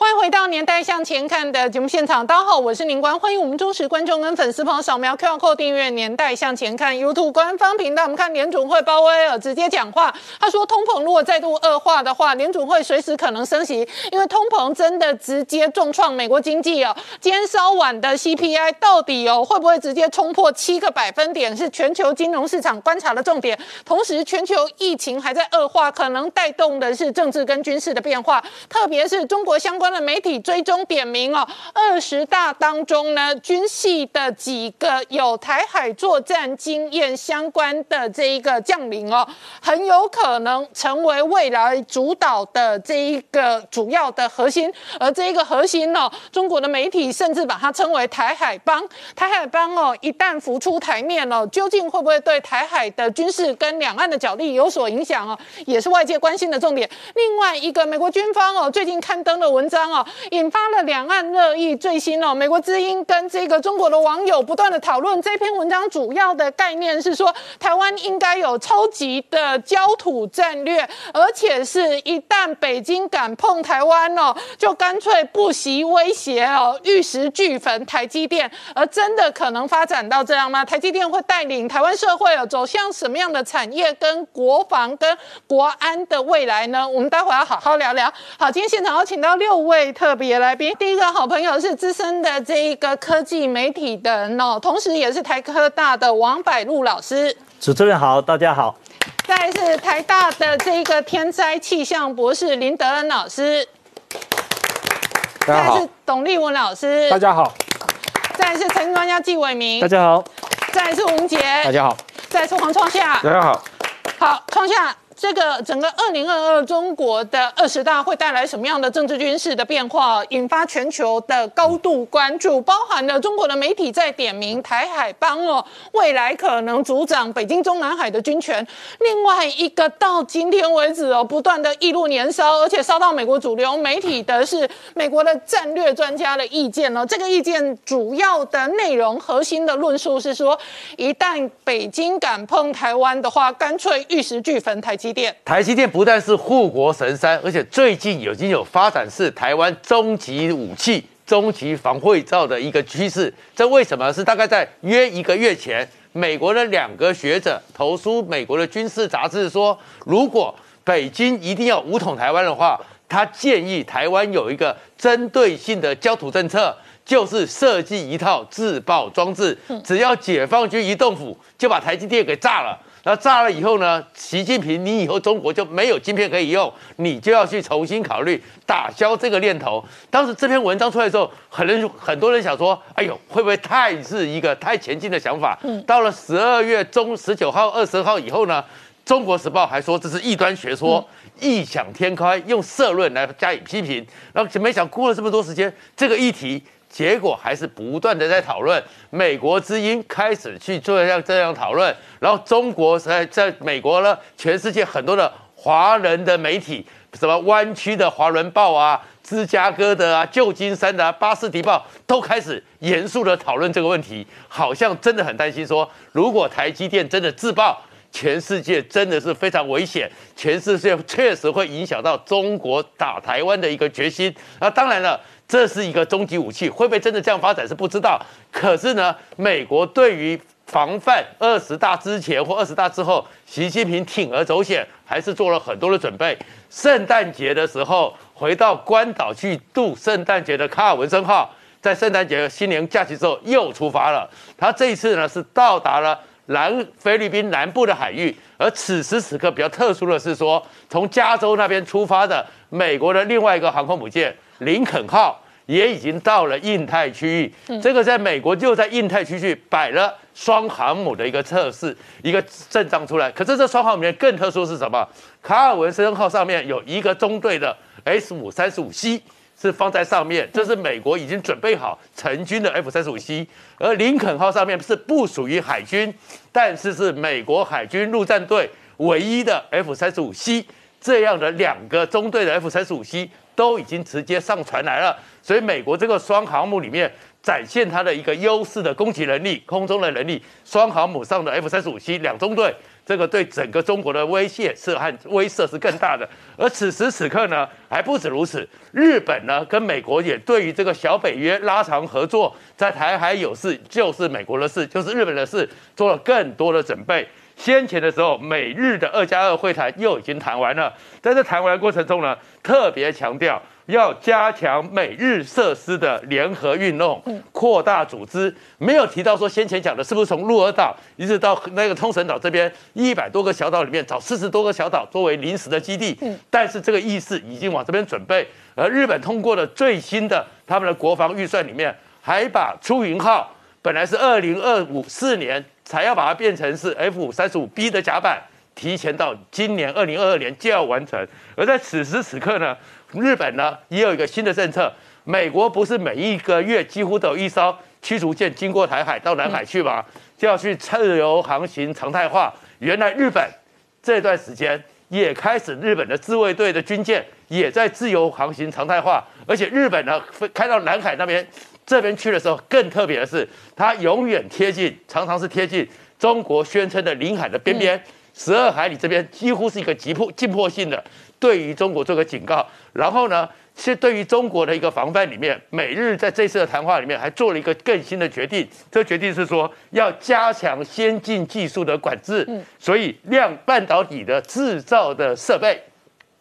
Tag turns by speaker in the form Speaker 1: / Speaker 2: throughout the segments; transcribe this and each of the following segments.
Speaker 1: 欢迎回到《年代向前看》的节目现场，大家好，我是宁官，欢迎我们忠实观众跟粉丝朋友扫描 QR Code 订阅《年代向前看》YouTube 官方频道。我们看联准会鲍威尔直接讲话，他说通膨如果再度恶化的话，联准会随时可能升息，因为通膨真的直接重创美国经济哦。今天稍晚的 CPI 到底哦会不会直接冲破七个百分点，是全球金融市场观察的重点。同时，全球疫情还在恶化，可能带动的是政治跟军事的变化，特别是中国相关。的媒体追踪点名哦，二十大当中呢，军系的几个有台海作战经验相关的这一个将领哦，很有可能成为未来主导的这一个主要的核心。而这一个核心哦，中国的媒体甚至把它称为台海帮。台海帮哦，一旦浮出台面哦，究竟会不会对台海的军事跟两岸的角力有所影响哦，也是外界关心的重点。另外一个，美国军方哦，最近刊登的文章。哦，引发了两岸热议。最新哦，美国之音跟这个中国的网友不断的讨论这篇文章，主要的概念是说，台湾应该有超级的焦土战略，而且是一旦北京敢碰台湾哦，就干脆不惜威胁哦，玉石俱焚台积电。而真的可能发展到这样吗？台积电会带领台湾社会哦走向什么样的产业跟国防跟国安的未来呢？我们待会要好好聊聊。好，今天现场要请到六。位特别来宾，第一个好朋友是资深的这一个科技媒体的人哦，同时也是台科大的王柏禄老师。
Speaker 2: 主持人好，大家好。
Speaker 1: 再是台大的这一个天灾气象博士林德恩老师。
Speaker 3: 大家好。
Speaker 1: 是董立文老师。
Speaker 3: 大家好。
Speaker 1: 再是陈专家纪伟明。
Speaker 2: 大家好。
Speaker 1: 再是吴杰。
Speaker 3: 大家好。
Speaker 1: 再是黄创夏。
Speaker 3: 大家好。
Speaker 1: 好，创夏。这个整个二零二二中国的二十大会带来什么样的政治军事的变化，引发全球的高度关注，包含了中国的媒体在点名台海帮哦，未来可能主掌北京中南海的军权。另外一个到今天为止哦，不断的一路年烧，而且烧到美国主流媒体的是美国的战略专家的意见哦。这个意见主要的内容核心的论述是说，一旦北京敢碰台湾的话，干脆玉石俱焚台积。
Speaker 3: 台积电不但是护国神山，而且最近已经有发展是台湾终极武器、终极防卫罩的一个趋势。这为什么？是大概在约一个月前，美国的两个学者投书美国的军事杂志说，如果北京一定要武统台湾的话，他建议台湾有一个针对性的焦土政策，就是设计一套自爆装置，只要解放军一动府，就把台积电给炸了。那炸了以后呢？习近平，你以后中国就没有晶片可以用，你就要去重新考虑打消这个念头。当时这篇文章出来的时候，很多很多人想说：“哎呦，会不会太是一个太前进的想法？”嗯。到了十二月中十九号、二十号以后呢，《中国时报》还说这是异端学说，异想天开，用社论来加以批评。然后没想过了这么多时间，这个议题。结果还是不断的在讨论，美国之音开始去做像这样讨论，然后中国在在美国呢，全世界很多的华人的媒体，什么湾区的华人报啊、芝加哥的啊、旧金山的、啊、巴士底报，都开始严肃的讨论这个问题，好像真的很担心说，如果台积电真的自爆，全世界真的是非常危险，全世界确实会影响到中国打台湾的一个决心。那当然了。这是一个终极武器，会不会真的这样发展是不知道。可是呢，美国对于防范二十大之前或二十大之后，习近平铤而走险，还是做了很多的准备。圣诞节的时候回到关岛去度圣诞节的卡尔文森号，在圣诞节新年假期之后又出发了。他这一次呢是到达了南菲律宾南部的海域，而此时此刻比较特殊的是说，从加州那边出发的美国的另外一个航空母舰。林肯号也已经到了印太区域，这个在美国就在印太区域摆了双航母的一个测试，一个阵仗出来。可是这双航母里面更特殊是什么？卡尔文森号上面有一个中队的 S 五三十五 C 是放在上面，这是美国已经准备好成军的 F 三十五 C。而林肯号上面是不属于海军，但是是美国海军陆战队唯一的 F 三十五 C 这样的两个中队的 F 三十五 C。都已经直接上传来了，所以美国这个双航母里面展现它的一个优势的攻击能力、空中的能力。双航母上的 F 三十五 C 两中队，这个对整个中国的威胁是和威慑是更大的。而此时此刻呢，还不止如此，日本呢跟美国也对于这个小北约拉长合作，在台海有事就是美国的事，就是日本的事，做了更多的准备。先前的时候，美日的二加二会谈又已经谈完了，在这谈完的过程中呢，特别强调要加强美日设施的联合运动，扩大组织，没有提到说先前讲的是不是从鹿儿岛一直到那个冲绳岛这边一百多个小岛里面找四十多个小岛作为临时的基地，但是这个意思已经往这边准备，而日本通过了最新的他们的国防预算里面，还把出云号本来是二零二五四年。才要把它变成是 F 三十五 B 的甲板，提前到今年二零二二年就要完成。而在此时此刻呢，日本呢也有一个新的政策。美国不是每一个月几乎都有一艘驱逐舰经过台海到南海去吗？就要去自由航行常态化。原来日本这段时间也开始，日本的自卫队的军舰也在自由航行常态化，而且日本呢开到南海那边。这边去的时候更特别的是，它永远贴近，常常是贴近中国宣称的领海的边边，十二海里这边几乎是一个急迫、紧迫性的，对于中国做个警告。然后呢，是对于中国的一个防范里面，美日在这次的谈话里面还做了一个更新的决定，这个决定是说要加强先进技术的管制，所以量半导体的制造的设备。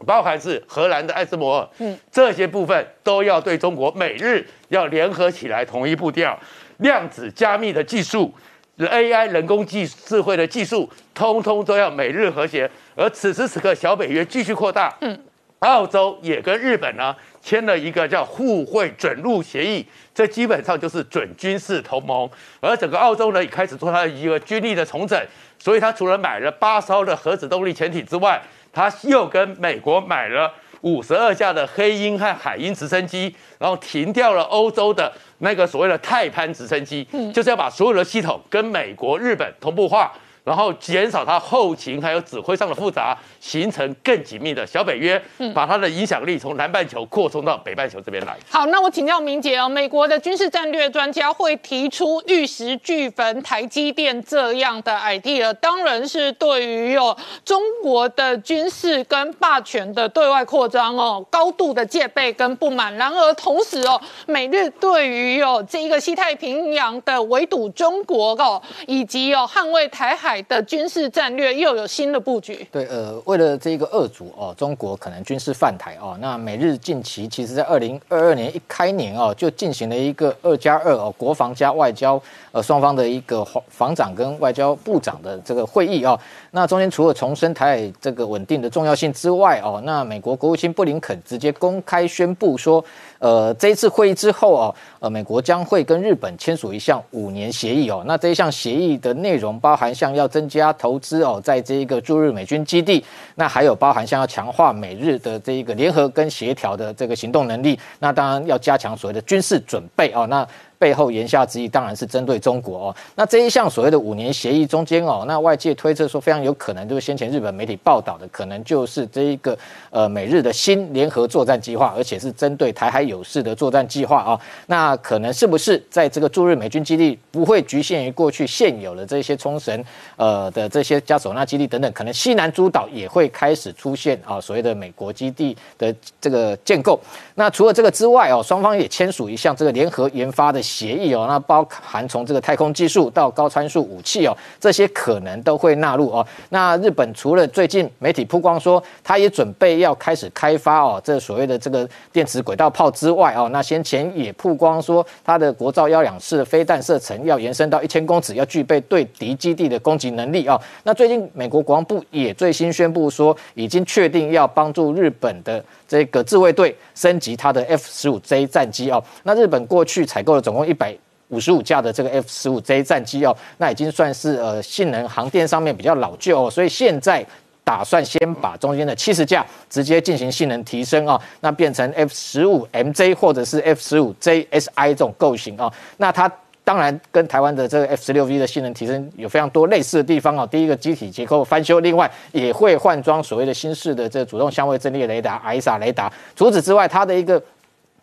Speaker 3: 包含是荷兰的艾斯摩尔，嗯，这些部分都要对中国美日要联合起来，统一步调。量子加密的技术，AI 人工技智慧的技术，通通都要美日和谐。而此时此刻，小北约继续扩大，嗯，澳洲也跟日本呢签了一个叫互惠准入协议，这基本上就是准军事同盟。而整个澳洲呢也开始做它的一个军力的重整，所以它除了买了八艘的核子动力潜艇之外，他又跟美国买了五十二架的黑鹰和海鹰直升机，然后停掉了欧洲的那个所谓的泰潘直升机，就是要把所有的系统跟美国、日本同步化。然后减少它后勤还有指挥上的复杂，形成更紧密的小北约，把它的影响力从南半球扩充到北半球这边来。
Speaker 1: 好，那我请教明杰哦，美国的军事战略专家会提出玉石俱焚台积电这样的 idea，当然是对于哦中国的军事跟霸权的对外扩张哦高度的戒备跟不满。然而同时哦，美日对于哦这一个西太平洋的围堵中国哦，以及哦捍卫台海。的军事战略又有新的布局。
Speaker 4: 对，呃，为了这个二组哦，中国可能军事犯台哦，那美日近期其实在二零二二年一开年哦，就进行了一个二加二哦，国防加外交呃双方的一个防防长跟外交部长的这个会议哦。那中间除了重申台海这个稳定的重要性之外哦，那美国国务卿布林肯直接公开宣布说。呃，这一次会议之后哦，呃，美国将会跟日本签署一项五年协议哦。那这一项协议的内容包含像要增加投资哦，在这一个驻日美军基地，那还有包含像要强化美日的这一个联合跟协调的这个行动能力。那当然要加强所谓的军事准备哦。那背后言下之意当然是针对中国哦。那这一项所谓的五年协议中间哦，那外界推测说非常有可能就是先前日本媒体报道的，可能就是这一个呃美日的新联合作战计划，而且是针对台海有事的作战计划啊。那可能是不是在这个驻日美军基地不会局限于过去现有的这些冲绳呃的这些加索纳基地等等，可能西南诸岛也会开始出现啊所谓的美国基地的这个建构。那除了这个之外哦，双方也签署一项这个联合研发的。协议哦，那包含从这个太空技术到高参数武器哦，这些可能都会纳入哦。那日本除了最近媒体曝光说，他也准备要开始开发哦，这所谓的这个电磁轨道炮之外哦，那先前也曝光说，它的国造幺两式飞弹射程要延伸到一千公尺，要具备对敌基地的攻击能力哦。那最近美国国防部也最新宣布说，已经确定要帮助日本的。这个自卫队升级它的 F 十五 J 战机哦，那日本过去采购了总一百五十五架的这个 F 十五 J 战机哦，那已经算是呃性能航电上面比较老旧哦，所以现在打算先把中间的七十架直接进行性能提升哦，那变成 F 十五 MJ 或者是 F 十五 JSI 这种构型哦，那它。当然，跟台湾的这个 F 十六 V 的性能提升有非常多类似的地方哦。第一个机体结构翻修，另外也会换装所谓的新式的这主动相位阵列雷达 ISA 雷达。除此之外，它的一个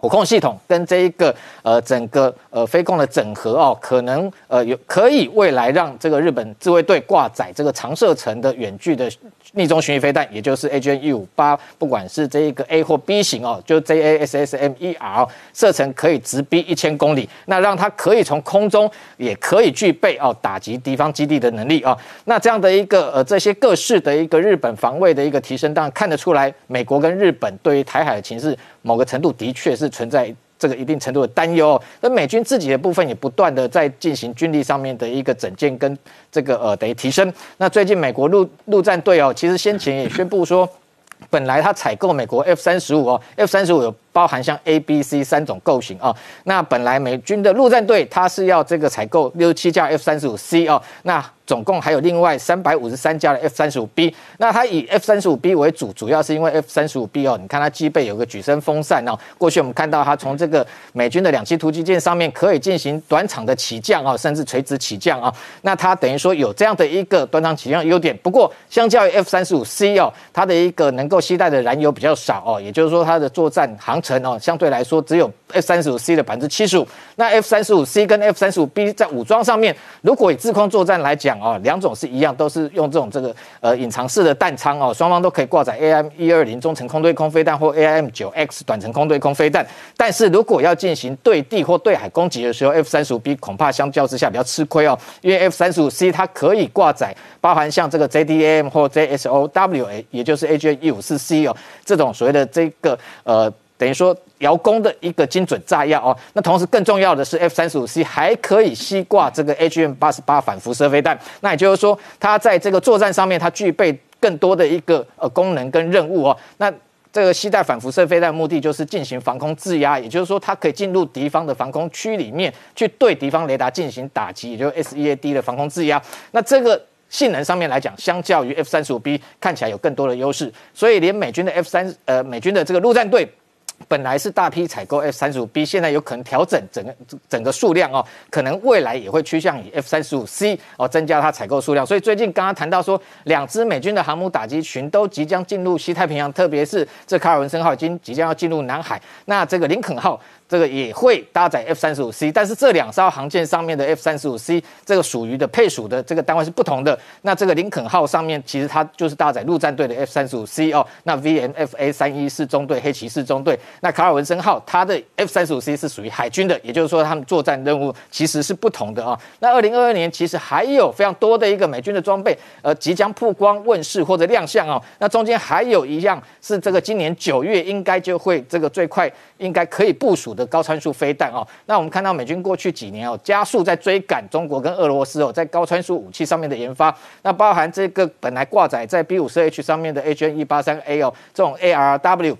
Speaker 4: 火控系统跟这一个呃整个呃飞控的整合哦，可能呃有可以未来让这个日本自卫队挂载这个长射程的远距的逆中巡弋飞弹，也就是 AGN 一五八，不管是这一个 A 或 B 型哦，就 JASSM-ER 射程可以直逼一千公里，那让它可以从空中也可以具备哦打击敌方基地的能力啊。那这样的一个呃这些各式的一个日本防卫的一个提升，当然看得出来，美国跟日本对于台海的情势。某个程度的确是存在这个一定程度的担忧，那美军自己的部分也不断的在进行军力上面的一个整建跟这个呃等于提升。那最近美国陆陆战队哦，其实先前也宣布说，本来他采购美国 F 三十五哦，F 三十五有包含像 A、B、C 三种构型啊。那本来美军的陆战队它是要这个采购六十七架 F 三十五 C 哦，那。总共还有另外三百五十三架的 F 三十五 B，那它以 F 三十五 B 为主，主要是因为 F 三十五 B 哦，你看它机背有个举升风扇哦。过去我们看到它从这个美军的两栖突击舰上面可以进行短场的起降啊，甚至垂直起降啊。那它等于说有这样的一个短场起降优点。不过相较于 F 三十五 C 哦，它的一个能够携带的燃油比较少哦，也就是说它的作战航程哦，相对来说只有 F 三十五 C 的百分之七十五。那 F 三十五 C 跟 F 三十五 B 在武装上面，如果以制空作战来讲哦，两种是。一样都是用这种这个呃隐藏式的弹仓哦，双方都可以挂载 AM 一二零中程空对空飞弹或 AM 九 X 短程空对空飞弹。但是如果要进行对地或对海攻击的时候，F 三十五 B 恐怕相较之下比较吃亏哦，因为 F 三十五 C 它可以挂载包含像这个 JDAM 或 JSOWA，也就是 AJ 一五四 C 哦这种所谓的这个呃。等于说遥攻的一个精准炸药哦，那同时更重要的是 F 三十五 C 还可以吸挂这个 HM 八十八反辐射飞弹，那也就是说它在这个作战上面它具备更多的一个呃功能跟任务哦。那这个携带反辐射飞弹目的就是进行防空制压，也就是说它可以进入敌方的防空区里面去对敌方雷达进行打击，也就是 SEAD 的防空制压。那这个性能上面来讲，相较于 F 三十五 B 看起来有更多的优势，所以连美军的 F 三呃美军的这个陆战队。本来是大批采购 F 三十五 B，现在有可能调整整个整个数量哦，可能未来也会趋向以 F 三十五 C 哦增加它采购数量。所以最近刚刚谈到说，两支美军的航母打击群都即将进入西太平洋，特别是这卡尔文森号已经即将要进入南海，那这个林肯号。这个也会搭载 F 三十五 C，但是这两艘航舰上面的 F 三十五 C 这个属于的配属的这个单位是不同的。那这个林肯号上面其实它就是搭载陆战队的 F 三十五 C 哦。那 VMFA 三一四中队黑骑士中队，那卡尔文森号它的 F 三十五 C 是属于海军的，也就是说他们作战任务其实是不同的啊。那二零二二年其实还有非常多的一个美军的装备呃即将曝光问世或者亮相哦。那中间还有一样是这个今年九月应该就会这个最快应该可以部署的。高参数飞弹哦，那我们看到美军过去几年哦，加速在追赶中国跟俄罗斯哦，在高参数武器上面的研发，那包含这个本来挂载在 B 五四 H 上面的 H N 一八三 A 哦，这种 A R W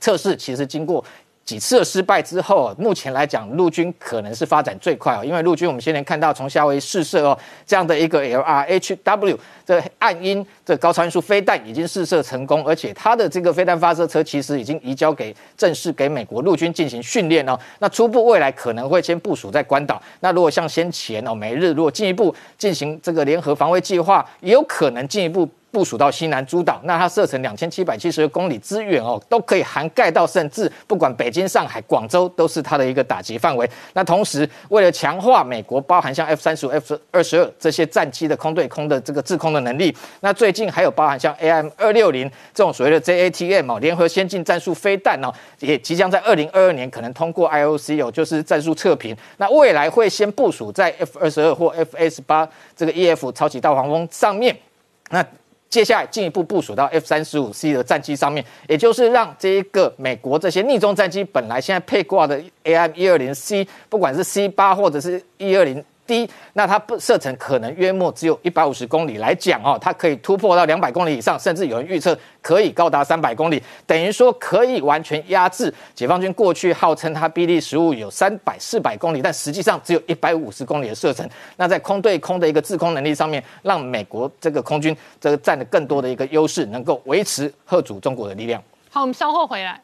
Speaker 4: 测试，其实经过。几次的失败之后，目前来讲，陆军可能是发展最快哦，因为陆军我们先前看到从夏威夷试射哦这样的一个 L R H W 这暗音这高超音速飞弹已经试射成功，而且它的这个飞弹发射车其实已经移交给正式给美国陆军进行训练哦。那初步未来可能会先部署在关岛。那如果像先前哦，美日如果进一步进行这个联合防卫计划，也有可能进一步。部署到西南诸岛，那它射程两千七百七十公里之远哦，都可以涵盖到，甚至不管北京、上海、广州都是它的一个打击范围。那同时，为了强化美国包含像 F 三十五、F 二十二这些战机的空对空的这个制空的能力，那最近还有包含像 AM 二六零这种所谓的 JATM 哦，联合先进战术飞弹哦，也即将在二零二二年可能通过 IOC 哦，就是战术测评。那未来会先部署在 F 二十二或 F S 八这个 EF 超级大黄蜂上面，那。接下来进一步部署到 F 三十五 C 的战机上面，也就是让这一个美国这些逆中战机本来现在配挂的 AM 一二零 C，不管是 C 八或者是一二零。低，那它不射程可能约莫只有一百五十公里来讲哦，它可以突破到两百公里以上，甚至有人预测可以高达三百公里，等于说可以完全压制解放军过去号称它 BD 十五有三百四百公里，但实际上只有一百五十公里的射程。那在空对空的一个制空能力上面，让美国这个空军这个占了更多的一个优势，能够维持贺阻中国的力量。
Speaker 1: 好，我们稍后回来。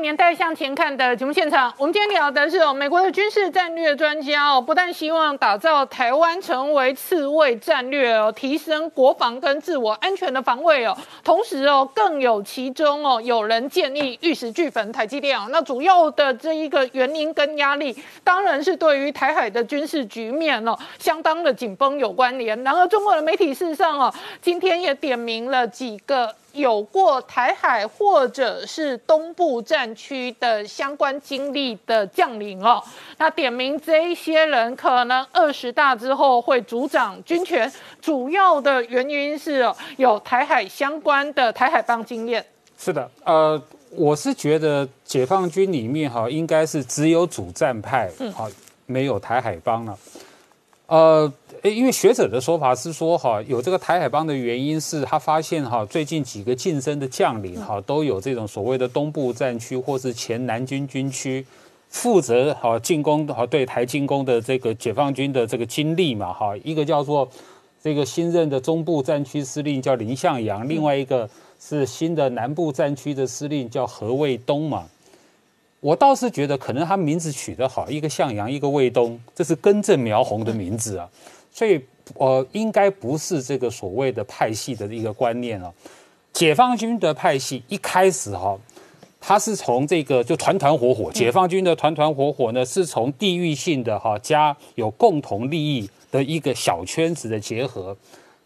Speaker 1: 年代向前看的节目现场，我们今天聊的是哦，美国的军事战略专家哦，不但希望打造台湾成为刺猬战略哦，提升国防跟自我安全的防卫哦，同时哦，更有其中哦，有人建议玉石俱焚台积电哦，那主要的这一个原因跟压力，当然是对于台海的军事局面哦，相当的紧绷有关联。然而，中国的媒体事实上哦，今天也点名了几个。有过台海或者是东部战区的相关经历的将领哦，那点名这一些人可能二十大之后会主掌军权，主要的原因是有台海相关的台海帮经验。
Speaker 5: 是的，呃，我是觉得解放军里面哈，应该是只有主战派，好，没有台海帮了，呃。诶，因为学者的说法是说，哈，有这个台海帮的原因是他发现，哈，最近几个晋升的将领，哈，都有这种所谓的东部战区或是前南军军区负责哈进攻，哈对台进攻的这个解放军的这个经历嘛，哈，一个叫做这个新任的中部战区司令叫林向阳，另外一个是新的南部战区的司令叫何卫东嘛。我倒是觉得，可能他名字取得好，一个向阳，一个卫东，这是根正苗红的名字啊。所以，呃，应该不是这个所谓的派系的一个观念哦。解放军的派系一开始哈，它是从这个就团团伙伙，解放军的团团伙伙呢，是从地域性的哈加有共同利益的一个小圈子的结合。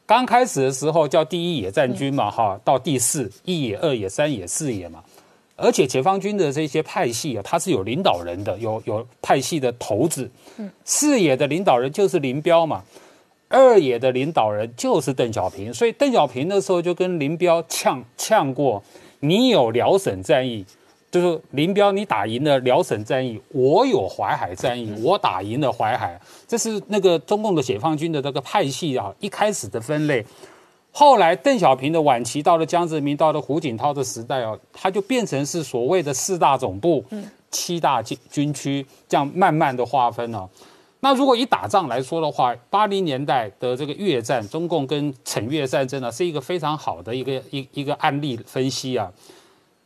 Speaker 5: 刚开始的时候叫第一野战军嘛哈，到第四一野、二野、三野、四野嘛。而且解放军的这些派系啊，它是有领导人的，有有派系的头子。嗯，四野的领导人就是林彪嘛，二野的领导人就是邓小平。所以邓小平那时候就跟林彪呛呛过：“你有辽沈战役，就是林彪你打赢了辽沈战役，我有淮海战役，我打赢了淮海。”这是那个中共的解放军的这个派系啊，一开始的分类。后来邓小平的晚期到了江泽民，到了胡锦涛的时代哦，他就变成是所谓的四大总部、七大军军区，这样慢慢的划分哦。那如果以打仗来说的话，八零年代的这个越战，中共跟惩越战争呢，是一个非常好的一个一一个案例分析啊。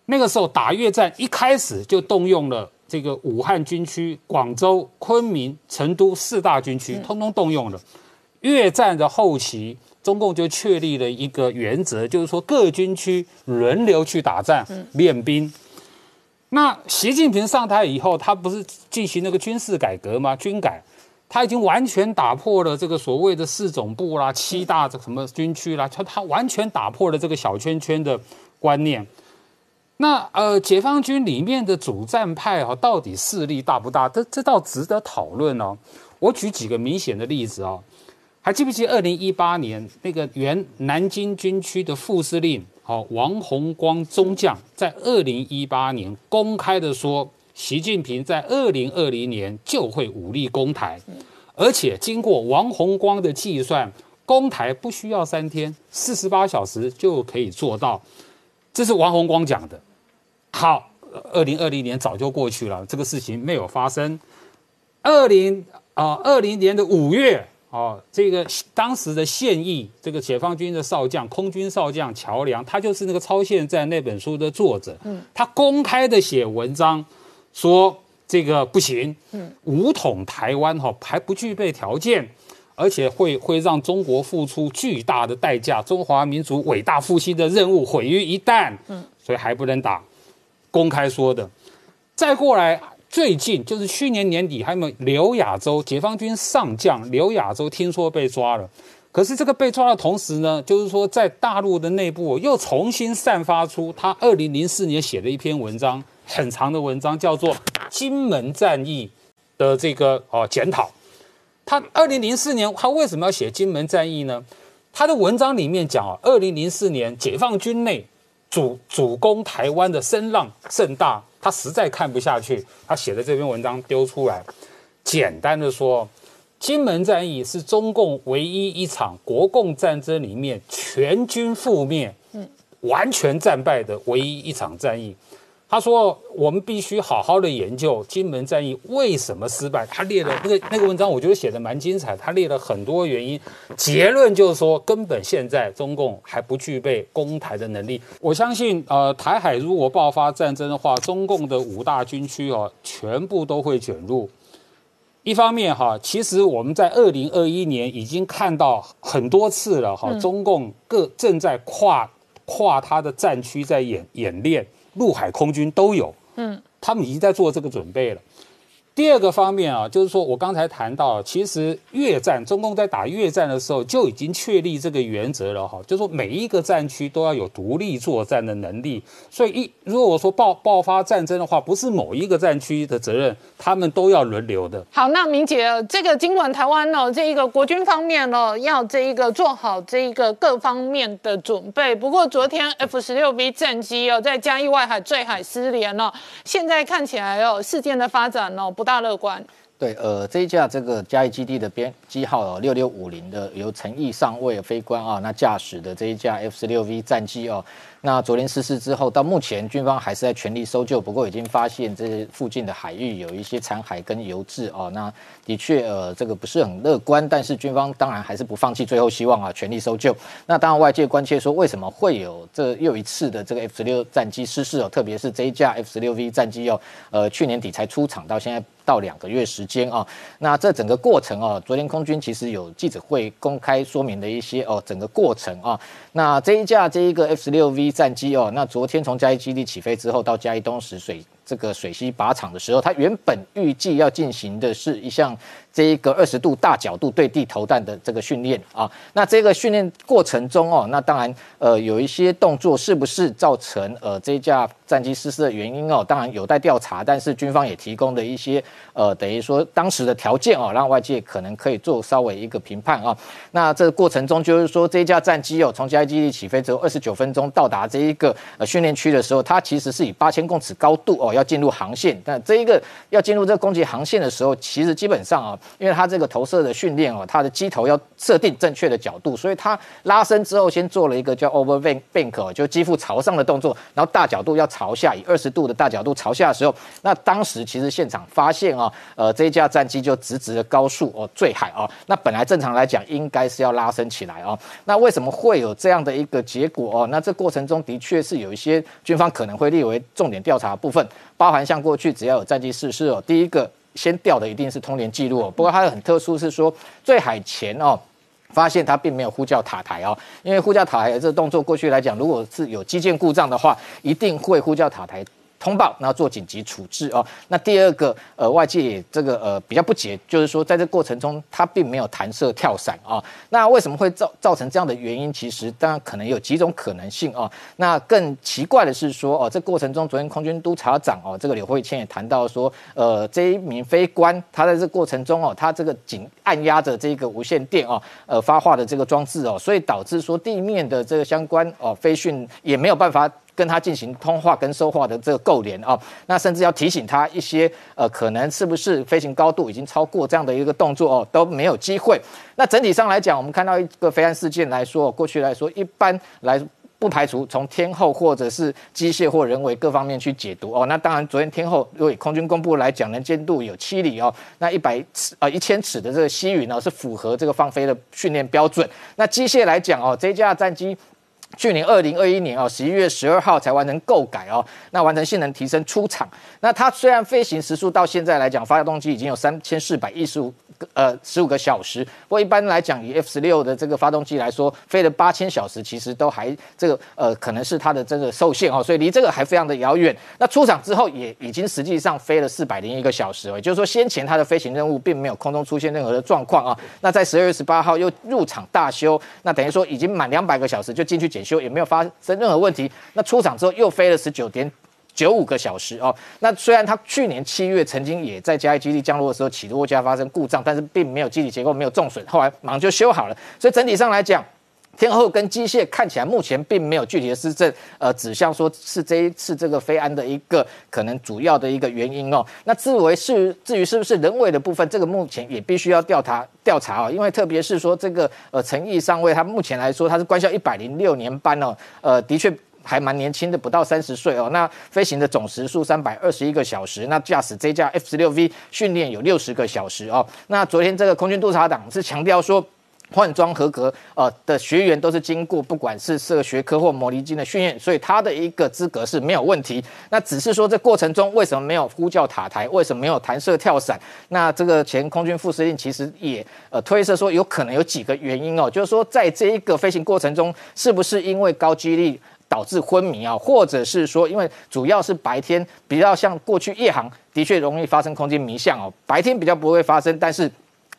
Speaker 5: 那个时候打越战一开始就动用了这个武汉军区、广州、昆明、成都四大军区，通通动用了。越战的后期。中共就确立了一个原则，就是说各军区轮流去打仗练兵。那习近平上台以后，他不是进行那个军事改革吗？军改，他已经完全打破了这个所谓的四总部啦、七大这什么军区啦，他他完全打破了这个小圈圈的观念。那呃，解放军里面的主战派啊，到底势力大不大？这这倒值得讨论哦。我举几个明显的例子啊。还记不记得二零一八年那个原南京军区的副司令，好王洪光中将，在二零一八年公开的说，习近平在二零二零年就会武力攻台，而且经过王洪光的计算，攻台不需要三天，四十八小时就可以做到。这是王洪光讲的。好，二零二零年早就过去了，这个事情没有发生。二零啊，二零年的五月。哦，这个当时的现役这个解放军的少将，空军少将乔梁，他就是那个《超限战》那本书的作者。嗯，他公开的写文章说这个不行，嗯，武统台湾哈还不具备条件，而且会会让中国付出巨大的代价，中华民族伟大复兴的任务毁于一旦。嗯，所以还不能打，公开说的。再过来。最近就是去年年底，还有刘亚洲解放军上将刘亚洲听说被抓了。可是这个被抓的同时呢，就是说在大陆的内部又重新散发出他二零零四年写的一篇文章，很长的文章，叫做《金门战役》的这个哦检讨。他二零零四年他为什么要写金门战役呢？他的文章里面讲啊，二零零四年解放军内主主攻台湾的声浪甚大。他实在看不下去，他写的这篇文章丢出来，简单的说，金门战役是中共唯一一场国共战争里面全军覆灭、完全战败的唯一一场战役。他说我们必须好好的研究金门战役为什么失败。他列了那个那个文章，我觉得写的蛮精彩。他列了很多原因，结论就是说，根本现在中共还不具备攻台的能力。我相信，呃，台海如果爆发战争的话，中共的五大军区哦，全部都会卷入。一方面哈，其实我们在二零二一年已经看到很多次了哈，中共各正在跨跨他的战区在演演练，陆海空军都有，嗯，他们已经在做这个准备了。第二个方面啊，就是说我刚才谈到，其实越战，中共在打越战的时候就已经确立这个原则了哈，就是说每一个战区都要有独立作战的能力。所以一如果说爆爆发战争的话，不是某一个战区的责任，他们都要轮流的。
Speaker 1: 好，那明姐，这个尽管台湾呢，这一个国军方面呢，要这一个做好这一个各方面的准备。不过昨天 F 十六 B 战机哦，在嘉义外海坠海失联了，现在看起来哦，事件的发展哦不。大乐观，
Speaker 4: 对，呃，这一架这个嘉义基地的编机号哦，六六五零的由陈毅上尉飞官啊，那驾驶的这一架 F 十六 V 战机哦。那昨天失事之后，到目前军方还是在全力搜救，不过已经发现这附近的海域有一些残骸跟油渍哦。那的确，呃，这个不是很乐观，但是军方当然还是不放弃最后希望啊，全力搜救。那当然，外界关切说，为什么会有这又一次的这个 F 十六战机失事哦？特别是这一架 F 十六 V 战机哦，呃，去年底才出厂，到现在到两个月时间啊。那这整个过程啊，昨天空军其实有记者会公开说明的一些哦，整个过程啊。那这一架这一个 F 十六 V 战机哦，那昨天从嘉义基地起飞之后，到嘉义东石水这个水西靶场的时候，它原本预计要进行的是一项。这一个二十度大角度对地投弹的这个训练啊，那这个训练过程中哦，那当然呃有一些动作是不是造成呃这架战机失事的原因哦，当然有待调查。但是军方也提供的一些呃等于说当时的条件哦，让外界可能可以做稍微一个评判啊。那这个过程中就是说这架战机哦从嘉义基地起飞之后二十九分钟到达这一个呃训练区的时候，它其实是以八千公尺高度哦要进入航线。但这一个要进入这个攻击航线的时候，其实基本上啊。因为它这个投射的训练哦，它的机头要设定正确的角度，所以它拉伸之后先做了一个叫 over bank bank，就机腹朝上的动作，然后大角度要朝下，以二十度的大角度朝下的时候，那当时其实现场发现啊，呃，这一架战机就直直的高速哦坠海啊，那本来正常来讲应该是要拉伸起来啊，那为什么会有这样的一个结果哦？那这过程中的确是有一些军方可能会列为重点调查部分，包含像过去只要有战机失事哦，第一个。先掉的一定是通联记录哦，不过它很特殊，是说坠海前哦，发现它并没有呼叫塔台哦，因为呼叫塔台的这个动作过去来讲，如果是有机件故障的话，一定会呼叫塔台。通报，然后做紧急处置哦。那第二个，呃，外界这个呃比较不解，就是说在这过程中，它并没有弹射跳伞啊。那为什么会造造成这样的原因？其实当然可能有几种可能性啊。那更奇怪的是说，哦，这过程中，昨天空军督察长哦，这个刘慧谦也谈到说，呃，这一名飞官他在这过程中哦，他这个紧按压着这个无线电哦，呃，发话的这个装置哦，所以导致说地面的这个相关哦飞讯也没有办法。跟他进行通话跟说话的这个构连啊，那甚至要提醒他一些呃，可能是不是飞行高度已经超过这样的一个动作哦，都没有机会。那整体上来讲，我们看到一个飞安事件来说，过去来说一般来不排除从天后或者是机械或人为各方面去解读哦。那当然，昨天天后因为空军公布来讲，能见度有七里哦，那一百尺呃一千尺的这个西云呢是符合这个放飞的训练标准。那机械来讲哦，这架战机。去年二零二一年哦，十一月十二号才完成购改哦，那完成性能提升出厂。那它虽然飞行时速到现在来讲，发动机已经有三千四百一十五个呃十五个小时。不过一般来讲，以 F 十六的这个发动机来说，飞了八千小时，其实都还这个呃可能是它的这个受限哦，所以离这个还非常的遥远。那出厂之后也已经实际上飞了四百零一个小时，也就是说先前它的飞行任务并没有空中出现任何的状况啊。那在十二月十八号又入场大修，那等于说已经满两百个小时就进去检检修，也没有发生任何问题。那出厂之后又飞了十九点。九五个小时哦，那虽然它去年七月曾经也在嘉义基地降落的时候起落架发生故障，但是并没有机体结构没有重损，后来马上就修好了。所以整体上来讲，天后跟机械看起来目前并没有具体的施政，呃，指向说是这一次这个飞安的一个可能主要的一个原因哦。那至为是至于是不是人为的部分，这个目前也必须要调查调查哦，因为特别是说这个呃陈毅上尉，他目前来说他是官校一百零六年班哦，呃，的确。还蛮年轻的，不到三十岁哦。那飞行的总时数三百二十一个小时，那驾驶这架 F 十六 V 训练有六十个小时哦。那昨天这个空军督察党是强调说。换装合格呃的学员都是经过不管是射学科或模拟机的训练，所以他的一个资格是没有问题。那只是说这过程中为什么没有呼叫塔台，为什么没有弹射跳伞？那这个前空军副司令其实也呃推测说有可能有几个原因哦，就是说在这一个飞行过程中，是不是因为高激励导致昏迷啊，或者是说因为主要是白天比较像过去夜航的确容易发生空间迷向哦，白天比较不会发生，但是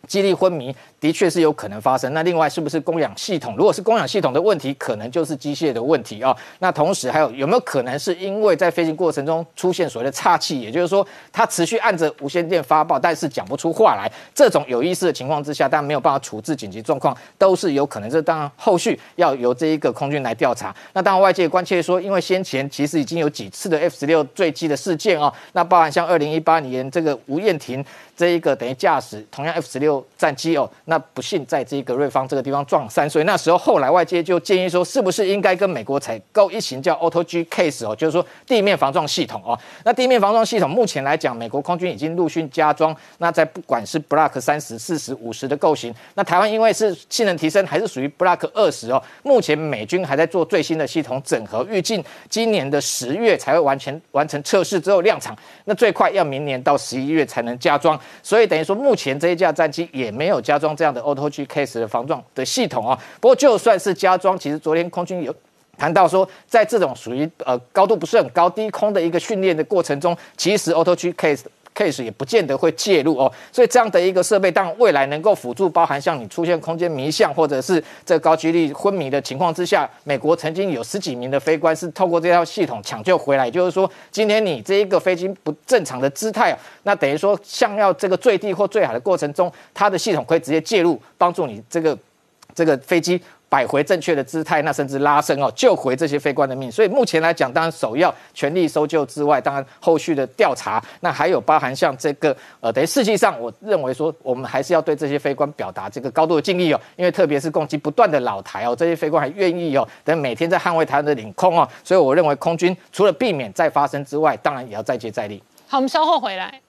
Speaker 4: 激励昏迷。的确是有可能发生。那另外是不是供氧系统？如果是供氧系统的问题，可能就是机械的问题啊。那同时还有有没有可能是因为在飞行过程中出现所谓的岔气，也就是说它持续按着无线电发报，但是讲不出话来。这种有意识的情况之下，但没有办法处置紧急状况，都是有可能。这当然后续要由这一个空军来调查。那当然外界关切说，因为先前其实已经有几次的 F 十六坠机的事件哦，那包含像二零一八年这个吴燕婷这一个等于驾驶同样 F 十六战机哦。那不幸在这个瑞芳这个地方撞山，所以，那时候后来外界就建议说，是不是应该跟美国采购一型叫 Auto G Case 哦，就是说地面防撞系统哦。那地面防撞系统目前来讲，美国空军已经陆续加装。那在不管是 Block 三十四十五十的构型，那台湾因为是性能提升，还是属于 Block 二十哦。目前美军还在做最新的系统整合，预计今年的十月才会完全完成测试之后量产。那最快要明年到十一月才能加装。所以等于说，目前这一架战机也没有加装这样的 Auto。G case 的防撞的系统啊，不过就算是加装，其实昨天空军有谈到说，在这种属于呃高度不是很高低空的一个训练的过程中，其实 auto G case case 也不见得会介入哦。所以这样的一个设备，当未来能够辅助，包含像你出现空间迷向或者是这高几率昏迷的情况之下，美国曾经有十几名的飞官是透过这套系统抢救回来。就是说，今天你这一个飞机不正常的姿态啊，那等于说像要这个坠地或坠海的过程中，它的系统可以直接介入。帮助你这个这个飞机摆回正确的姿态，那甚至拉升哦，救回这些飞官的命。所以目前来讲，当然首要全力搜救之外，当然后续的调查，那还有包含像这个呃，等于实际上，我认为说我们还是要对这些飞官表达这个高度的敬意哦，因为特别是攻击不断的老台哦，这些飞官还愿意哦，等每天在捍卫台湾的领空哦，所以我认为空军除了避免再发生之外，当然也要再接再厉。
Speaker 1: 好，我们稍后回来。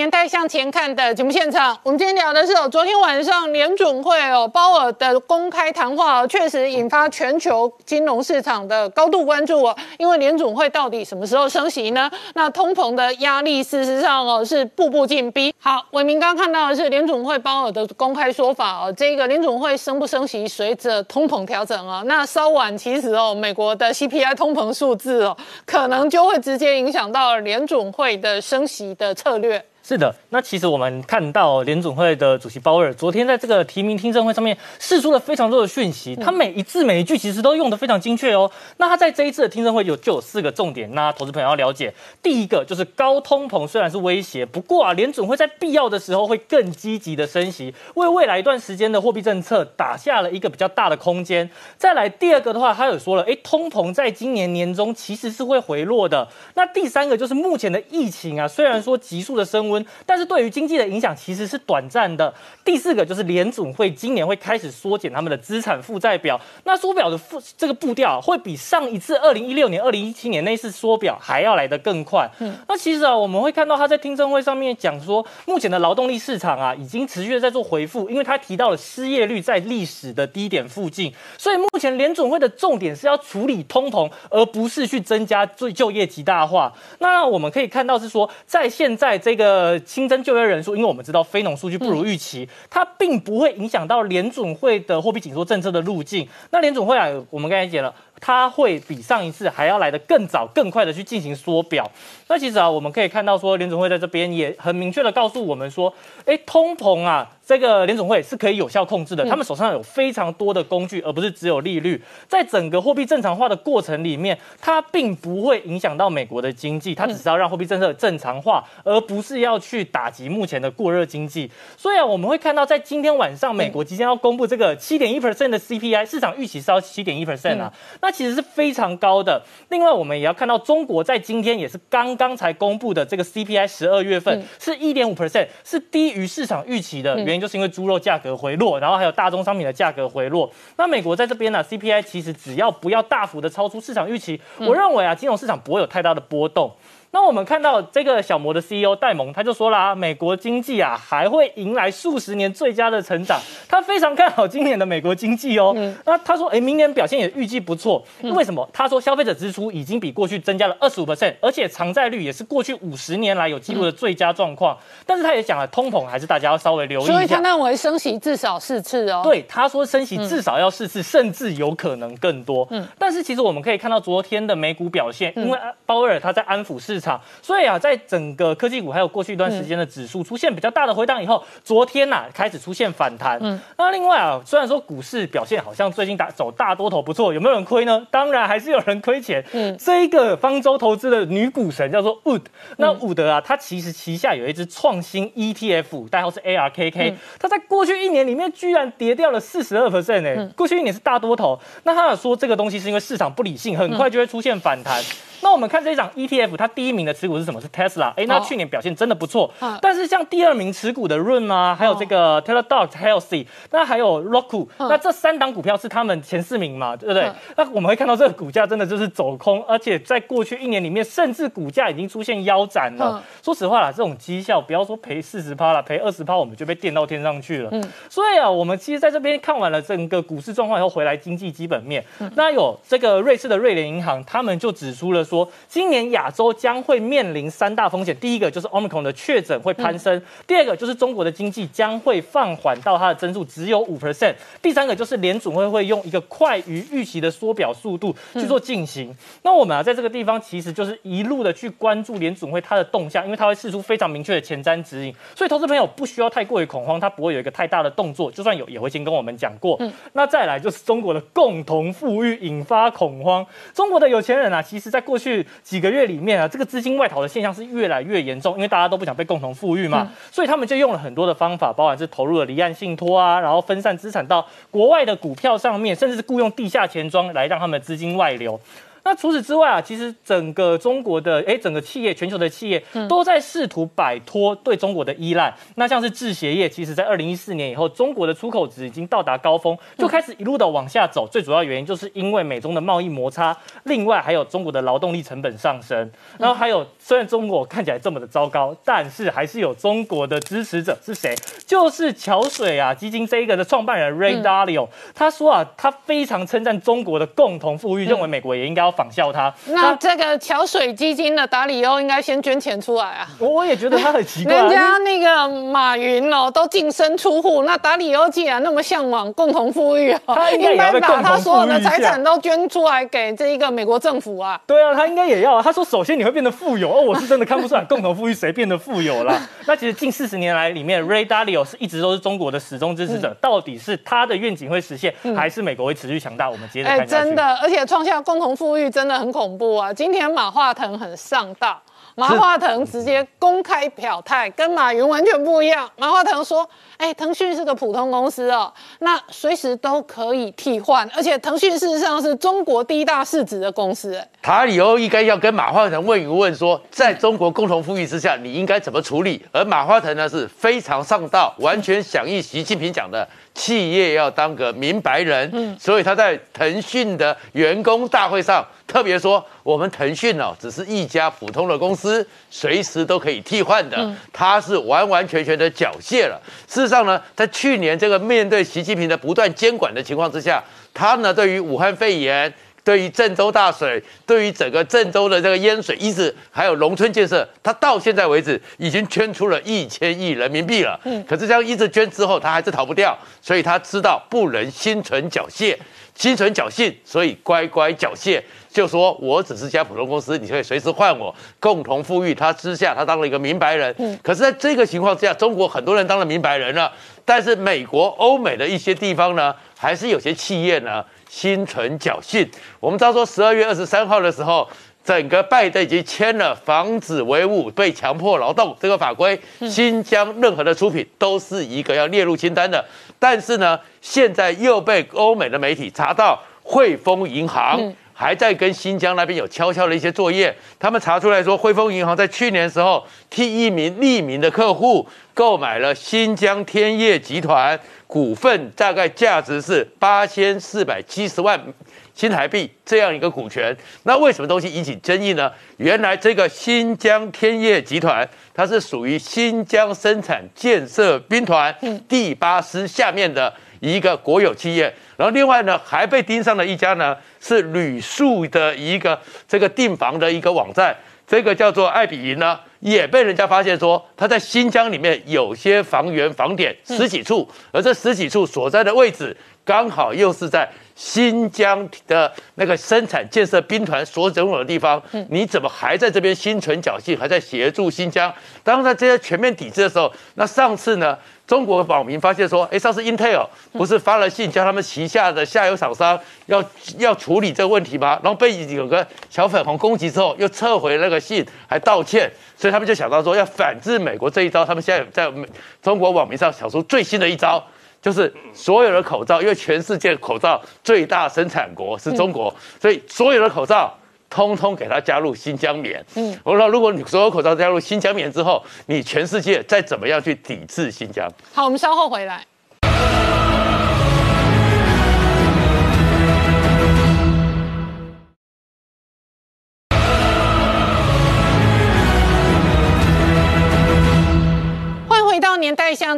Speaker 1: 年代向前看的节目现场，我们今天聊的是哦，昨天晚上联准会哦鲍尔的公开谈话，确实引发全球金融市场的高度关注哦。因为联准会到底什么时候升息呢？那通膨的压力事实上哦是步步紧逼。好，伟明刚看到的是联准会鲍尔的公开说法哦，这个联准会升不升息随着通膨调整哦。那稍晚其实哦，美国的 CPI 通膨数字哦，可能就会直接影响到联准会的升息的策略。
Speaker 2: 是的，那其实我们看到联总会的主席鲍尔昨天在这个提名听证会上面释出了非常多的讯息，他每一字每一句其实都用的非常精确哦。那他在这一次的听证会有就有四个重点，那投资朋友要了解。第一个就是高通膨虽然是威胁，不过啊联总会在必要的时候会更积极的升息，为未来一段时间的货币政策打下了一个比较大的空间。再来第二个的话，他有说了，哎，通膨在今年年中其实是会回落的。那第三个就是目前的疫情啊，虽然说急速的升温。但是对于经济的影响其实是短暂的。第四个就是联总会今年会开始缩减他们的资产负债表，那缩表的负这个步调会比上一次二零一六年、二零一七年那次缩表还要来得更快。嗯，那其实啊，我们会看到他在听证会上面讲说，目前的劳动力市场啊已经持续的在做回复，因为他提到了失业率在历史的低点附近，所以目前联总会的重点是要处理通膨，而不是去增加最就业极大化。那我们可以看到是说，在现在这个。新增就业人数，因为我们知道非农数据不如预期，它并不会影响到联准会的货币紧缩政策的路径。那联准会啊，我们刚才讲了，它会比上一次还要来得更早、更快的去进行缩表。那其实啊，我们可以看到说，联总会在这边也很明确的告诉我们说，哎，通膨啊。这个联总会是可以有效控制的，他们手上有非常多的工具，而不是只有利率。在整个货币正常化的过程里面，它并不会影响到美国的经济，它只是要让货币政策正常化，而不是要去打击目前的过热经济。所以啊，我们会看到在今天晚上，美国即将要公布这个七点一 percent 的 CPI，市场预期是要七点一 percent 啊。那那其实是非常高的。另外，我们也要看到中国在今天也是刚刚才公布的这个 CPI 十二月份是一点五 percent，是低于市场预期的原因，就是因为猪肉价格回落，然后还有大宗商品的价格回落。那美国在这边呢，CPI 其实只要不要大幅的超出市场预期，我认为啊，金融市场不会有太大的波动。那我们看到这个小摩的 CEO 戴蒙，他就说了，美国经济啊还会迎来数十年最佳的成长，他非常看好今年的美国经济哦。那他说，哎，明年表现也预计不错。为什么？他说，消费者支出已经比过去增加了二十五 percent，而且偿债率也是过去五十年来有记录的最佳状况。但是他也讲了，通膨还是大家要稍微留意一下。
Speaker 1: 所以他认为升息至少四次哦。
Speaker 2: 对，他说升息至少要四次，甚至有可能更多。嗯。但是其实我们可以看到昨天的美股表现，因为鲍威尔他在安抚市场，所以啊。在整个科技股还有过去一段时间的指数出现比较大的回档以后，昨天呐开始出现反弹。嗯，那另外啊，虽然说股市表现好像最近打走大多头不错，有没有人亏呢？当然还是有人亏钱。嗯，这一个方舟投资的女股神叫做 Wood，那伍德啊，她其实旗下有一只创新 ETF，代号是 ARKK，它在过去一年里面居然跌掉了四十二 percent 哎，过去一年是大多头。那他说这个东西是因为市场不理性，很快就会出现反弹。那我们看这一档 ETF，它第一名的持股是什么？是 Tesla。哎，那去年表现真的不错。但是像第二名持股的 Run 啊，还有这个 Teladoc Healthy，那还有 Roku，那这三档股票是他们前四名嘛，对不对？那我们会看到这个股价真的就是走空，而且在过去一年里面，甚至股价已经出现腰斩了。说实话啦，这种绩效不要说赔四十趴了，赔二十趴我们就被垫到天上去了。嗯。所以啊，我们其实在这边看完了整个股市状况以后，回来经济基本面，那有这个瑞士的瑞联银行，他们就指出了。说今年亚洲将会面临三大风险，第一个就是 Omicron 的确诊会攀升，第二个就是中国的经济将会放缓到它的增速只有五 percent，第三个就是联总会会用一个快于预期的缩表速度去做进行。那我们啊在这个地方其实就是一路的去关注联总会它的动向，因为它会试出非常明确的前瞻指引，所以投资朋友不需要太过于恐慌，它不会有一个太大的动作，就算有也会先跟我们讲过。那再来就是中国的共同富裕引发恐慌，中国的有钱人啊，其实在过去几个月里面啊，这个资金外逃的现象是越来越严重，因为大家都不想被共同富裕嘛，所以他们就用了很多的方法，包含是投入了离岸信托啊，然后分散资产到国外的股票上面，甚至是雇佣地下钱庄来让他们的资金外流。那除此之外啊，其实整个中国的哎，整个企业、全球的企业都在试图摆脱对中国的依赖。那像是制鞋业，其实在二零一四年以后，中国的出口值已经到达高峰，就开始一路的往下走。最主要原因就是因为美中的贸易摩擦，另外还有中国的劳动力成本上升。然后还有，虽然中国看起来这么的糟糕，但是还是有中国的支持者是谁？就是桥水啊基金这一个的创办人 Ray Dalio，他说啊，他非常称赞中国的共同富裕，认为美国也应该要。仿效他，
Speaker 1: 那这个桥水基金的达里欧应该先捐钱出来啊！
Speaker 2: 我我也觉得他很奇怪，
Speaker 1: 人家那个马云哦都净身出户，那达里欧既然那么向往共同富裕哦，
Speaker 2: 他应该把他
Speaker 1: 所有的财产都捐出来给这一个美国政府啊！
Speaker 2: 对啊，他应该也要。他说，首先你会变得富有哦，我是真的看不出来共同富裕谁变得富有了。那其实近四十年来里面，Ray Dalio 是一直都是中国的始终支持者。到底是他的愿景会实现，还是美国会持续强大？我们接着看
Speaker 1: 哎。真的，而且创下共同富裕。真的很恐怖啊！今天马化腾很上道，马化腾直接公开表态，跟马云完全不一样。马化腾说：“哎，腾讯是个普通公司哦，那随时都可以替换，而且腾讯事实上是中国第一大市值的公司。”哎，
Speaker 3: 他以后应该要跟马化腾问一问，说在中国共同富裕之下，你应该怎么处理？而马化腾呢是非常上道，完全响应习近平讲的。企业要当个明白人，所以他在腾讯的员工大会上特别说：“我们腾讯哦，只是一家普通的公司，随时都可以替换的。”他是完完全全的缴械了。事实上呢，在去年这个面对习近平的不断监管的情况之下，他呢对于武汉肺炎。对于郑州大水，对于整个郑州的这个淹水，一直还有农村建设，他到现在为止已经捐出了一千亿人民币了。嗯，可是这样一直捐之后，他还是逃不掉，所以他知道不能心存侥幸，心存侥幸，所以乖乖缴械，就说我只是家普通公司，你可以随时换我，共同富裕。他之下，他当了一个明白人。嗯，可是在这个情况之下，中国很多人当了明白人了，但是美国、欧美的一些地方呢，还是有些企业呢。心存侥幸，我们知道说十二月二十三号的时候，整个拜登已经签了防止维吾被强迫劳动这个法规，新疆任何的出品都是一个要列入清单的。但是呢，现在又被欧美的媒体查到。汇丰银行。还在跟新疆那边有悄悄的一些作业，他们查出来说，汇丰银行在去年时候替一名匿名的客户购买了新疆天业集团股份，大概价值是八千四百七十万新台币这样一个股权。那为什么东西引起争议呢？原来这个新疆天业集团，它是属于新疆生产建设兵团第八师下面的。一个国有企业，然后另外呢还被盯上了一家呢是旅宿的一个这个订房的一个网站，这个叫做爱比营呢，也被人家发现说他在新疆里面有些房源房点十几处，而这十几处所在的位置刚好又是在新疆的那个生产建设兵团所拥有的地方，你怎么还在这边心存侥幸，还在协助新疆？当在这些全面抵制的时候，那上次呢？中国网民发现说，哎，上次 Intel 不是发了信叫他们旗下的下游厂商要要处理这个问题吗？然后被有个小粉红攻击之后，又撤回那个信，还道歉，所以他们就想到说要反制美国这一招。他们现在在中国网民上想出最新的一招，就是所有的口罩，因为全世界口罩最大生产国是中国，所以所有的口罩。通通给他加入新疆棉。嗯，我说，如果你所有口罩加入新疆棉之后，你全世界再怎么样去抵制新疆？
Speaker 1: 好，我们稍后回来。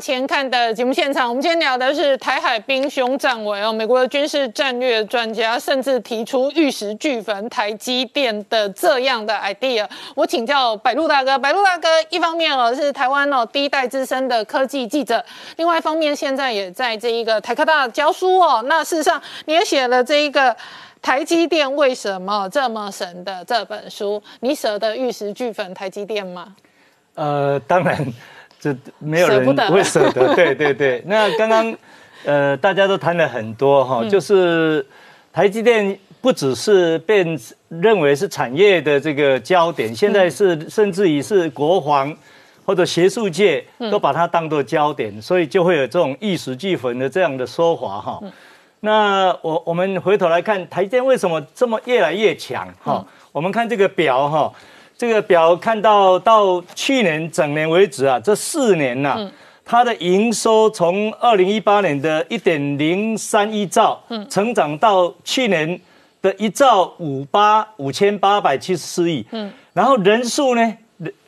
Speaker 1: 前看的节目现场，我们今天聊的是台海兵凶战危哦。美国的军事战略专家甚至提出玉石俱焚台积电的这样的 idea。我请教白鹿大哥，白鹿大哥，一方面哦是台湾哦第一代资深的科技记者，另外一方面现在也在这一个台科大教书哦。那事实上你也写了这一个台积电为什么这么神的这本书，你舍得玉石俱焚台积电吗？
Speaker 6: 呃，当然。这没有人会舍得，对对对。那刚刚，呃，大家都谈了很多哈，就是台积电不只是被认为是产业的这个焦点，现在是甚至于是国防或者学术界都把它当做焦点，所以就会有这种玉石俱焚的这样的说法哈。那我我们回头来看台积电为什么这么越来越强哈？我们看这个表哈。这个表看到到去年整年为止啊，这四年呐，它的营收从二零一八年的一点零三一兆，嗯，成长到去年的一兆五八五千八百七十四亿，嗯，然后人数呢，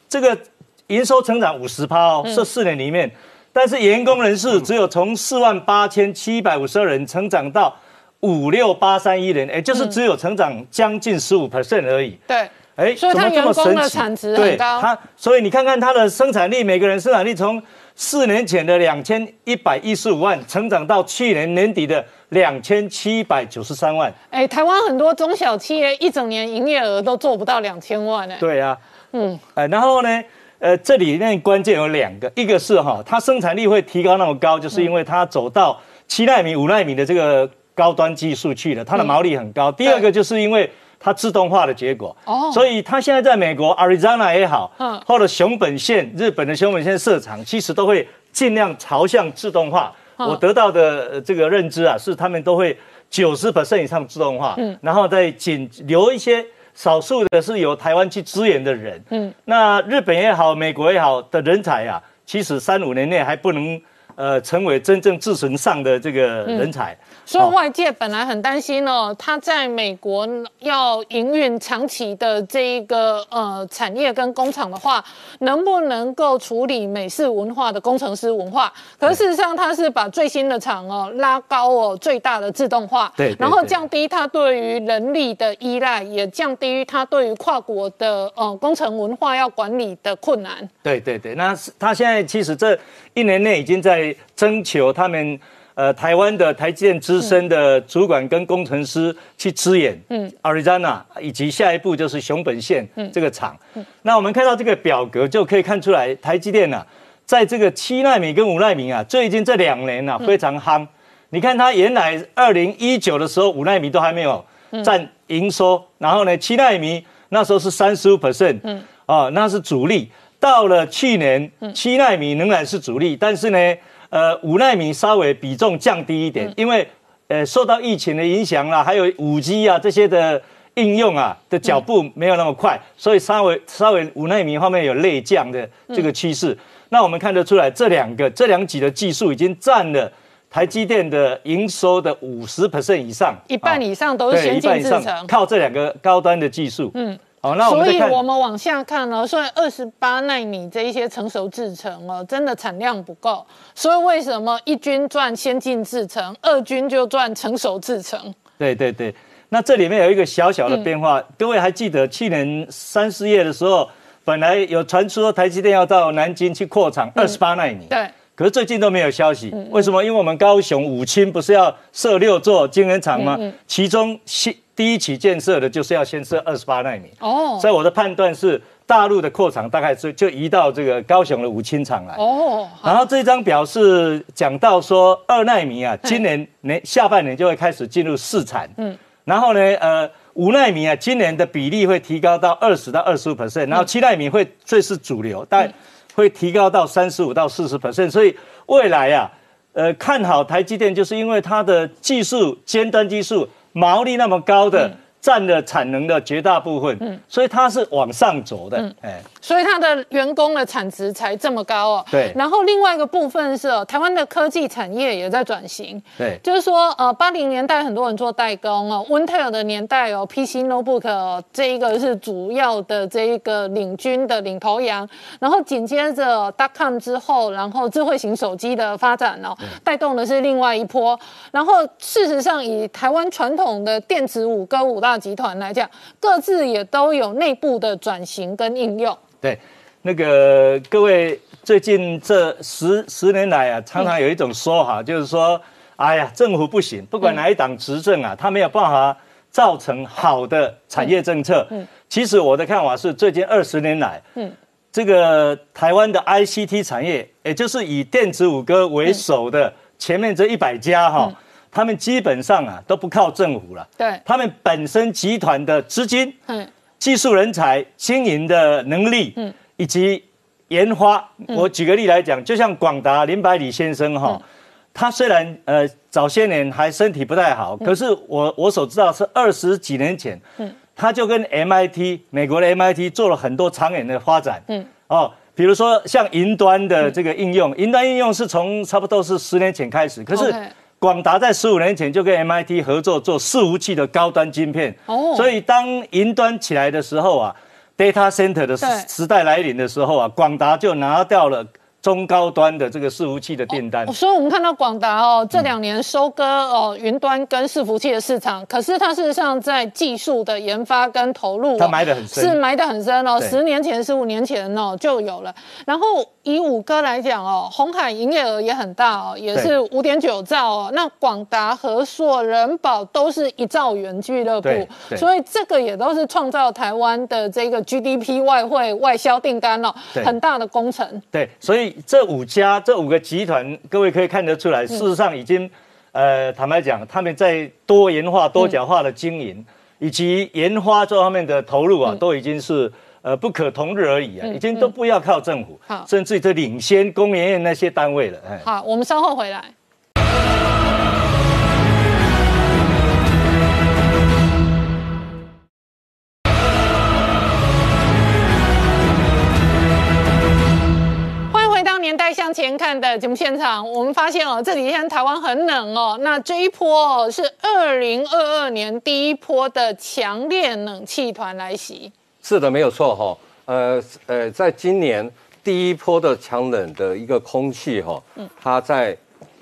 Speaker 6: 这个营收成长五十趴哦，这四年里面，但是员工人数只有从四万八千七百五十二人成长到五六八三一人，也就是只有成长将近十五 percent 而已，
Speaker 1: 对。哎，所以它员工的产值很高。它，
Speaker 6: 所以你看看它的生产力，每个人生产力从四年前的两千一百一十五万，成长到去年年底的两千七百九十三万。
Speaker 1: 哎，台湾很多中小企业一整年营业额都做不到两千万呢。
Speaker 6: 对啊，嗯，哎，然后呢，呃，这里面关键有两个，一个是哈，它生产力会提高那么高，就是因为它走到七纳米、五纳米的这个高端技术去了，它的毛利很高。第二个就是因为。它自动化的结果，哦，所以它现在在美国 Arizona 也好，嗯，或者熊本县日本的熊本县设厂，其实都会尽量朝向自动化。我得到的这个认知啊，是他们都会九十 percent 以上自动化，嗯，然后再仅留一些少数的是由台湾去支援的人，嗯，那日本也好，美国也好的人才啊，其实三五年内还不能呃成为真正自存上的这个人才。
Speaker 1: 所以外界本来很担心哦，他在美国要营运长期的这一个呃产业跟工厂的话，能不能够处理美式文化的工程师文化？可是事实上，他是把最新的厂哦拉高哦最大的自动化，
Speaker 6: 对，
Speaker 1: 然后降低他对于人力的依赖，也降低他对于跨国的呃工程文化要管理的困难。
Speaker 6: 对对对，那是他现在其实这一年内已经在征求他们。呃，台湾的台积电资深的主管跟工程师去支援，嗯，Arizona 以及下一步就是熊本县这个厂。那我们看到这个表格就可以看出来，台积电呢，在这个七纳米跟五纳米啊，最近这两年呢非常夯。你看它原来二零一九的时候，五纳米都还没有占营收，然后呢，七纳米那时候是三十五 percent，嗯，啊，那是主力。到了去年，七纳米仍然是主力，但是呢。呃，五纳米稍微比重降低一点，因为呃，受到疫情的影响啦，还有五 G 啊这些的应用啊的脚步没有那么快，所以稍微稍微五纳米方面有内降的这个趋势。那我们看得出来，这两个这两级的技术已经占了台积电的营收的五十 percent 以上，
Speaker 1: 一半以上都是先进制程，
Speaker 6: 靠这两个高端的技术。嗯。
Speaker 1: 好，那所以我们往下看呢，所以二十八纳米这一些成熟制程哦，真的产量不够，所以为什么一军赚先进制程，二军就赚成熟制程？
Speaker 6: 对对对，那这里面有一个小小的变化，各位还记得去年三四月的时候，本来有传出台积电要到南京去扩厂二十八纳米，
Speaker 1: 对，
Speaker 6: 可是最近都没有消息，为什么？因为我们高雄五清不是要设六座晶圆厂吗？其中新第一期建设的就是要先设二十八纳米。哦，所以我的判断是大陆的扩厂大概是就移到这个高雄的五清厂来。哦。然后这张表是讲到说二纳米啊，今年年下半年就会开始进入试产，嗯，然后呢，呃，五纳米啊，今年的比例会提高到二十到二十五 percent，然后七纳米会最是主流，但会提高到三十五到四十 percent，所以未来啊，呃，看好台积电就是因为它的技术尖端技术。毛利那么高的。占了产能的绝大部分，嗯，所以它是往上走的，
Speaker 1: 哎，所以它的员工的产值才这么高哦。
Speaker 6: 对。
Speaker 1: 然后另外一个部分是哦，台湾的科技产业也在转型，
Speaker 6: 对，
Speaker 1: 就是说呃，八零年代很多人做代工哦，Intel 的年代哦，PC notebook 这一个是主要的这一个领军的领头羊，然后紧接着 dotcom 之后，然后智慧型手机的发展哦，带动的是另外一波。然后事实上，以台湾传统的电子五哥五大集团来讲，各自也都有内部的转型跟应用。
Speaker 6: 对，那个各位最近这十十年来啊，常常有一种说法，就是说，哎呀，政府不行，不管哪一党执政啊，他没有办法造成好的产业政策。嗯，其实我的看法是，最近二十年来，嗯，这个台湾的 ICT 产业，也就是以电子五哥为首的前面这一百家哈。他们基本上啊都不靠政府了，
Speaker 1: 对，
Speaker 6: 他们本身集团的资金、嗯，技术人才、经营的能力，嗯，以及研发，我举个例来讲，就像广达林百里先生哈，他虽然呃早些年还身体不太好，可是我我所知道是二十几年前，嗯，他就跟 MIT 美国的 MIT 做了很多长远的发展，嗯，哦，比如说像云端的这个应用，云端应用是从差不多是十年前开始，可是。广达在十五年前就跟 MIT 合作做伺服器的高端晶片，哦，所以当云端起来的时候啊，data center 的时时代来临的时候啊，广达就拿掉了。中高端的这个伺服器的订单，
Speaker 1: 所以我们看到广达哦，这两年收割哦云端跟伺服器的市场，可是它事实上在技术的研发跟投入，
Speaker 6: 它埋得很深，
Speaker 1: 是埋得很深哦。十年前、十五年前哦就有了。然后以五哥来讲哦，红海营业额也很大哦，也是五点九兆哦。那广达、和硕、人保都是一兆元俱乐部，所以这个也都是创造台湾的这个 GDP、外汇、外销订单哦，很大的工程。
Speaker 6: 对，所以。这五家这五个集团，各位可以看得出来，事实上已经，呃，坦白讲，他们在多元化、多角化的经营，以及研发这方面的投入啊，都已经是呃不可同日而语啊，已经都不要靠政府，甚至于这领先工研院那些单位了。
Speaker 1: 好，我们稍后回来。年代向前看的节目现场，我们发现哦，这几天台湾很冷哦。那这一波哦，是二零二二年第一波的强烈冷气团来袭。
Speaker 7: 是的，没有错哈。呃呃，在今年第一波的强冷的一个空气哈，嗯，它在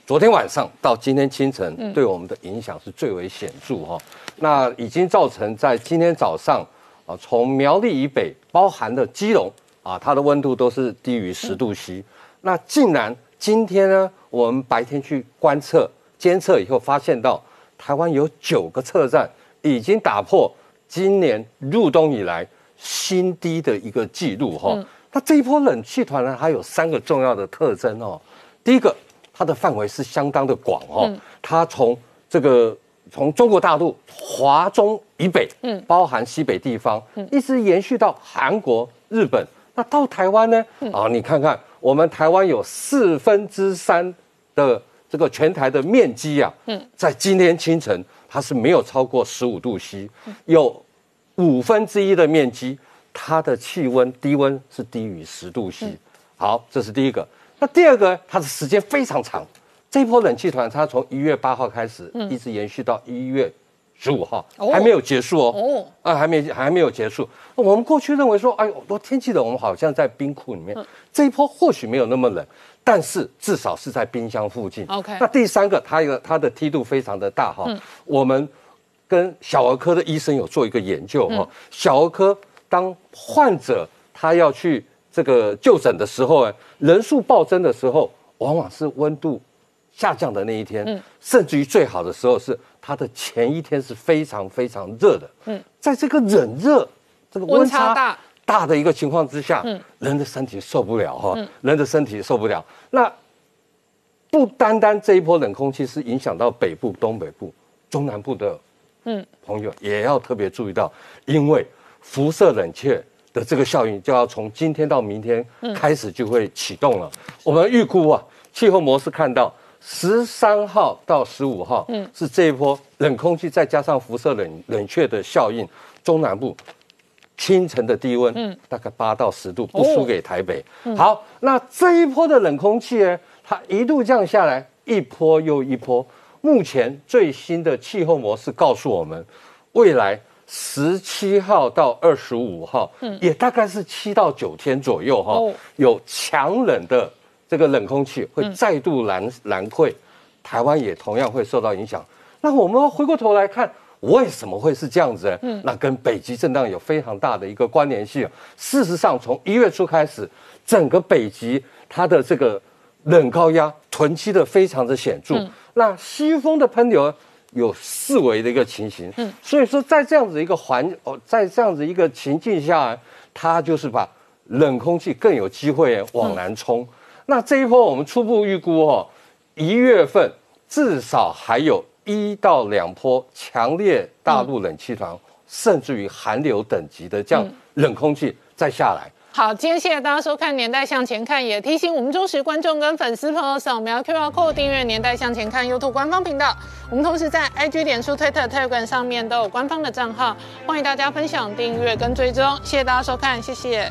Speaker 7: 昨天晚上到今天清晨，对我们的影响是最为显著哈。那已经造成在今天早上啊，从苗栗以北，包含的基隆啊，它的温度都是低于十度 C。那竟然今天呢，我们白天去观测、监测以后，发现到台湾有九个测站已经打破今年入冬以来新低的一个记录哈。那这一波冷气团呢，它有三个重要的特征哦。第一个，它的范围是相当的广哈，它从这个从中国大陆华中以北，嗯，包含西北地方，一直延续到韩国、日本。那到台湾呢？啊，你看看。我们台湾有四分之三的这个全台的面积啊，嗯，在今天清晨它是没有超过十五度 C，有五分之一的面积，它的气温低温是低于十度 C。好，这是第一个。那第二个，它的时间非常长，这一波冷气团它从一月八号开始，一直延续到一月十五号，还没有结束哦。哦，啊，还没还没有结束。我们过去认为说，哎呦，多天气冷，我们好像在冰库里面。这一波或许没有那么冷。但是至少是在冰箱附近。
Speaker 1: OK。
Speaker 7: 那第三个，它一个它的梯度非常的大哈。嗯。我们跟小儿科的医生有做一个研究哈。小儿科当患者他要去这个就诊的时候，人数暴增的时候，往往是温度下降的那一天。嗯。甚至于最好的时候是他的前一天是非常非常热的。嗯。在这个冷热这个温差大。大的一个情况之下，嗯，人的身体受不了哈，人的身体受不了。那不单单这一波冷空气是影响到北部、东北部、中南部的，嗯，朋友也要特别注意到，因为辐射冷却的这个效应就要从今天到明天开始就会启动了。我们预估啊，气候模式看到十三号到十五号，嗯，是这一波冷空气再加上辐射冷冷却的效应，中南部。清晨的低温，嗯，大概八到十度，不输给台北。好，那这一波的冷空气呢？它一度降下来，一波又一波。目前最新的气候模式告诉我们，未来十七号到二十五号，嗯，也大概是七到九天左右哈，有强冷的这个冷空气会再度南南溃，台湾也同样会受到影响。那我们回过头来看。为什么会是这样子？嗯，那跟北极震荡有非常大的一个关联性。事实上，从一月初开始，整个北极它的这个冷高压囤积的非常的显著。那西风的喷流有四维的一个情形。嗯，所以说在这样子一个环哦，在这样子一个情境下，它就是把冷空气更有机会往南冲。那这一波我们初步预估哦，一月份至少还有。一到两波强烈大陆冷气团，甚至于寒流等级的这样冷空气再下来。
Speaker 1: 好，今天谢谢大家收看《年代向前看》，也提醒我们忠实观众跟粉丝朋友扫描 QR Code 订阅《年代向前看》YouTube 官方频道。我们同时在 IG、脸书、推特、推流馆、上面都有官方的账号，欢迎大家分享、订阅跟追踪。谢谢大家收看，谢谢。